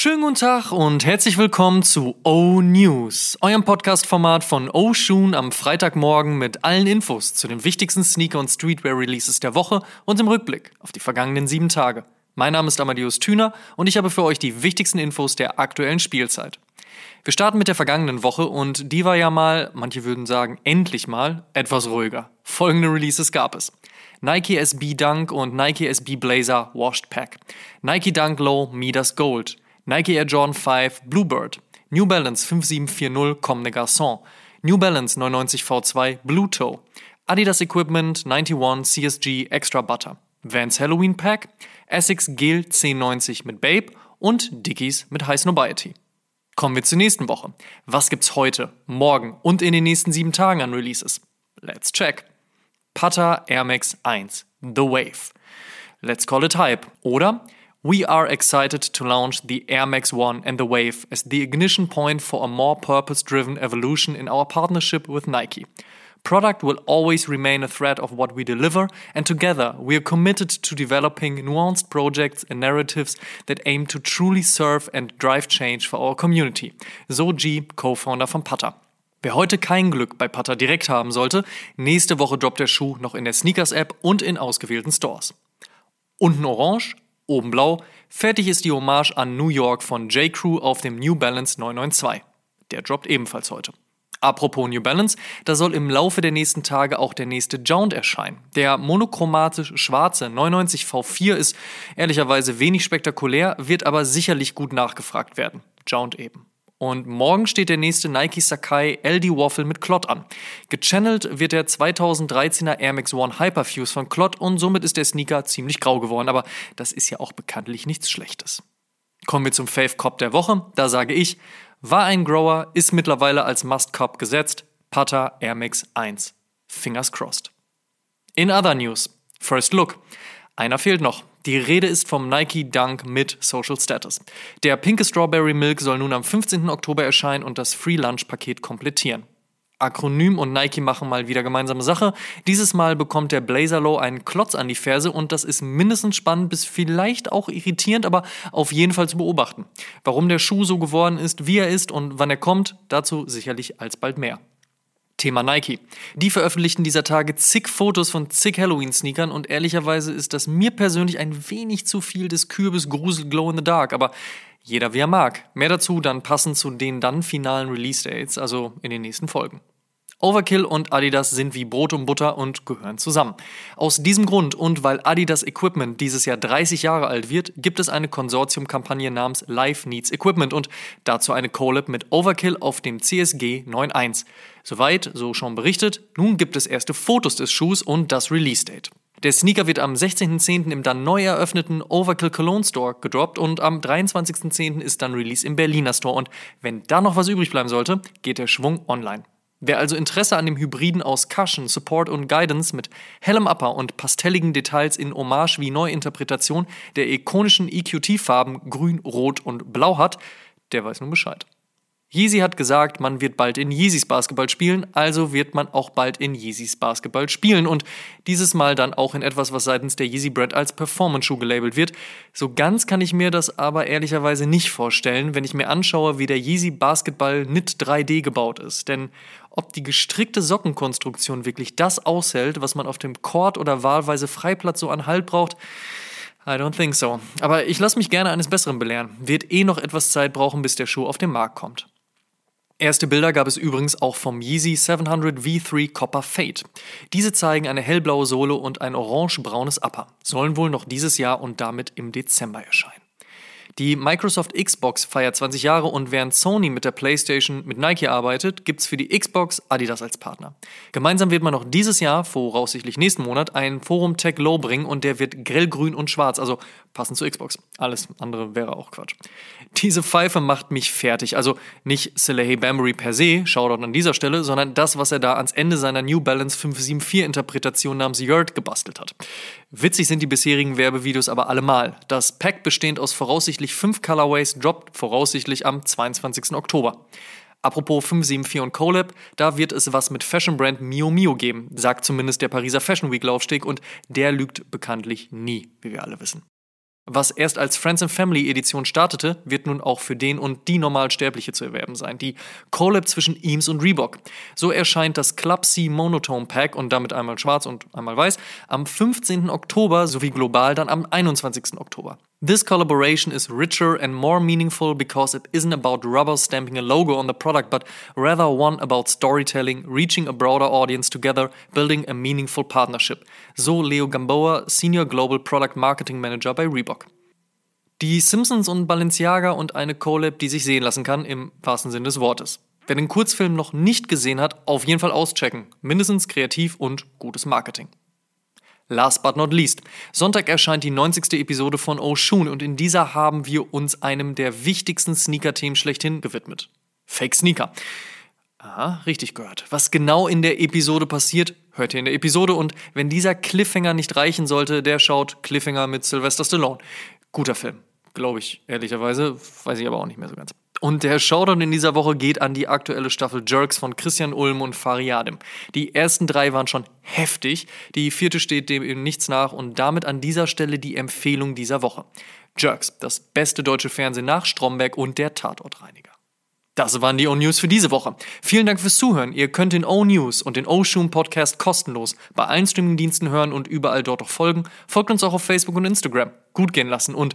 Schönen guten Tag und herzlich willkommen zu O News, eurem Podcast-Format von O Shoon am Freitagmorgen mit allen Infos zu den wichtigsten Sneaker- und Streetwear-Releases der Woche und im Rückblick auf die vergangenen sieben Tage. Mein Name ist Amadeus Thüner und ich habe für euch die wichtigsten Infos der aktuellen Spielzeit. Wir starten mit der vergangenen Woche und die war ja mal, manche würden sagen endlich mal, etwas ruhiger. Folgende Releases gab es. Nike SB Dunk und Nike SB Blazer Washed Pack. Nike Dunk Low Midas Gold. Nike Air Jordan 5 Bluebird, New Balance 5740 Comme des Garçons, New Balance 99 V2 Blue Toe, Adidas Equipment 91 CSG Extra Butter, Vans Halloween Pack, Essex Gel 1090 mit Babe und Dickies mit High Snobiety. Kommen wir zur nächsten Woche. Was gibt's heute, morgen und in den nächsten sieben Tagen an Releases? Let's check. Pata Air Max 1, The Wave. Let's call it Hype. Oder We are excited to launch the Air Max 1 and the Wave as the ignition point for a more purpose driven evolution in our partnership with Nike. Product will always remain a thread of what we deliver, and together we are committed to developing nuanced projects and narratives that aim to truly serve and drive change for our community. So G, Co-Founder von Pata. Wer heute kein Glück bei Pata direkt haben sollte, nächste Woche droppt der Schuh noch in der Sneakers-App und in ausgewählten Stores. Unten orange, oben blau, fertig ist die Hommage an New York von J. Crew auf dem New Balance 992. Der droppt ebenfalls heute. Apropos New Balance, da soll im Laufe der nächsten Tage auch der nächste Jound erscheinen. Der monochromatisch schwarze 99 V4 ist ehrlicherweise wenig spektakulär, wird aber sicherlich gut nachgefragt werden. Jound eben. Und morgen steht der nächste Nike Sakai LD Waffle mit Klott an. Gechannelt wird der 2013er Air Max One Hyperfuse von Klott und somit ist der Sneaker ziemlich grau geworden, aber das ist ja auch bekanntlich nichts Schlechtes. Kommen wir zum Fave Cop der Woche. Da sage ich, war ein Grower, ist mittlerweile als Must Cop gesetzt. Pata Air Max 1. Fingers crossed. In other news. First Look. Einer fehlt noch. Die Rede ist vom Nike Dunk mit Social Status. Der pinke Strawberry Milk soll nun am 15. Oktober erscheinen und das Free Lunch Paket komplettieren. Akronym und Nike machen mal wieder gemeinsame Sache. Dieses Mal bekommt der Blazer Low einen Klotz an die Ferse und das ist mindestens spannend bis vielleicht auch irritierend, aber auf jeden Fall zu beobachten. Warum der Schuh so geworden ist, wie er ist und wann er kommt, dazu sicherlich alsbald mehr. Thema Nike. Die veröffentlichten dieser Tage zig Fotos von zig Halloween-Sneakern und ehrlicherweise ist das mir persönlich ein wenig zu viel des Kürbis-Grusel Glow in the Dark, aber jeder wie er mag. Mehr dazu dann passend zu den dann finalen Release-Dates, also in den nächsten Folgen. Overkill und Adidas sind wie Brot und Butter und gehören zusammen. Aus diesem Grund und weil Adidas Equipment dieses Jahr 30 Jahre alt wird, gibt es eine Konsortiumkampagne namens Life Needs Equipment und dazu eine Collab mit Overkill auf dem CSG 9.1. Soweit, so schon berichtet, nun gibt es erste Fotos des Schuhs und das Release-Date. Der Sneaker wird am 16.10. im dann neu eröffneten Overkill Cologne Store gedroppt und am 23.10. ist dann Release im Berliner Store. Und wenn da noch was übrig bleiben sollte, geht der Schwung online. Wer also Interesse an dem Hybriden aus Cushion, Support und Guidance mit hellem Upper und pastelligen Details in Hommage wie Neuinterpretation der ikonischen EQT-Farben Grün, Rot und Blau hat, der weiß nun Bescheid. Yeezy hat gesagt, man wird bald in Yeezys Basketball spielen, also wird man auch bald in Yeezys Basketball spielen und dieses Mal dann auch in etwas, was seitens der Yeezy Brand als Performance-Schuh gelabelt wird. So ganz kann ich mir das aber ehrlicherweise nicht vorstellen, wenn ich mir anschaue, wie der Yeezy Basketball NIT 3D gebaut ist. Denn ob die gestrickte Sockenkonstruktion wirklich das aushält, was man auf dem Court oder wahlweise Freiplatz so an Halt braucht, I don't think so. Aber ich lasse mich gerne eines Besseren belehren. Wird eh noch etwas Zeit brauchen, bis der Schuh auf den Markt kommt. Erste Bilder gab es übrigens auch vom Yeezy 700 V3 Copper Fade. Diese zeigen eine hellblaue Sohle und ein orangebraunes Upper. Sollen wohl noch dieses Jahr und damit im Dezember erscheinen. Die Microsoft Xbox feiert 20 Jahre und während Sony mit der PlayStation mit Nike arbeitet, gibt es für die Xbox Adidas als Partner. Gemeinsam wird man noch dieses Jahr, voraussichtlich nächsten Monat, einen Forum Tech Low bringen und der wird grellgrün und schwarz, also passend zu Xbox. Alles andere wäre auch Quatsch. Diese Pfeife macht mich fertig. Also nicht Salehi Bambury per se, Shoutout an dieser Stelle, sondern das, was er da ans Ende seiner New Balance 574 Interpretation namens Yurt gebastelt hat. Witzig sind die bisherigen Werbevideos aber allemal. Das Pack bestehend aus voraussichtlich fünf Colorways droppt voraussichtlich am 22. Oktober. Apropos 574 und Colab, da wird es was mit Fashion Brand Mio Mio geben, sagt zumindest der Pariser Fashion Week Laufsteg und der lügt bekanntlich nie, wie wir alle wissen. Was erst als Friends and Family Edition startete, wird nun auch für den und die Normalsterbliche zu erwerben sein. Die Collab zwischen Eames und Reebok. So erscheint das Club C Monotone Pack und damit einmal schwarz und einmal weiß am 15. Oktober sowie global dann am 21. Oktober. This collaboration is richer and more meaningful because it isn't about rubber stamping a logo on the product, but rather one about storytelling, reaching a broader audience together, building a meaningful partnership. So Leo Gamboa, Senior Global Product Marketing Manager bei Reebok. Die Simpsons und Balenciaga und eine Collab, die sich sehen lassen kann, im wahrsten Sinne des Wortes. Wer den Kurzfilm noch nicht gesehen hat, auf jeden Fall auschecken. Mindestens kreativ und gutes Marketing. Last but not least. Sonntag erscheint die 90. Episode von Oshun und in dieser haben wir uns einem der wichtigsten Sneaker-Themen schlechthin gewidmet. Fake Sneaker. Aha, richtig gehört. Was genau in der Episode passiert, hört ihr in der Episode und wenn dieser Cliffhanger nicht reichen sollte, der schaut Cliffhanger mit Sylvester Stallone. Guter Film, glaube ich, ehrlicherweise, weiß ich aber auch nicht mehr so ganz. Und der Showdown in dieser Woche geht an die aktuelle Staffel Jerks von Christian Ulm und Fariadim. Die ersten drei waren schon heftig, die vierte steht dem eben nichts nach und damit an dieser Stelle die Empfehlung dieser Woche. Jerks, das beste deutsche Fernsehen nach Stromberg und der Tatortreiniger. Das waren die O-News für diese Woche. Vielen Dank fürs Zuhören. Ihr könnt den O-News und den O-Shoom Podcast kostenlos bei allen Streamingdiensten hören und überall dort auch folgen. Folgt uns auch auf Facebook und Instagram. Gut gehen lassen und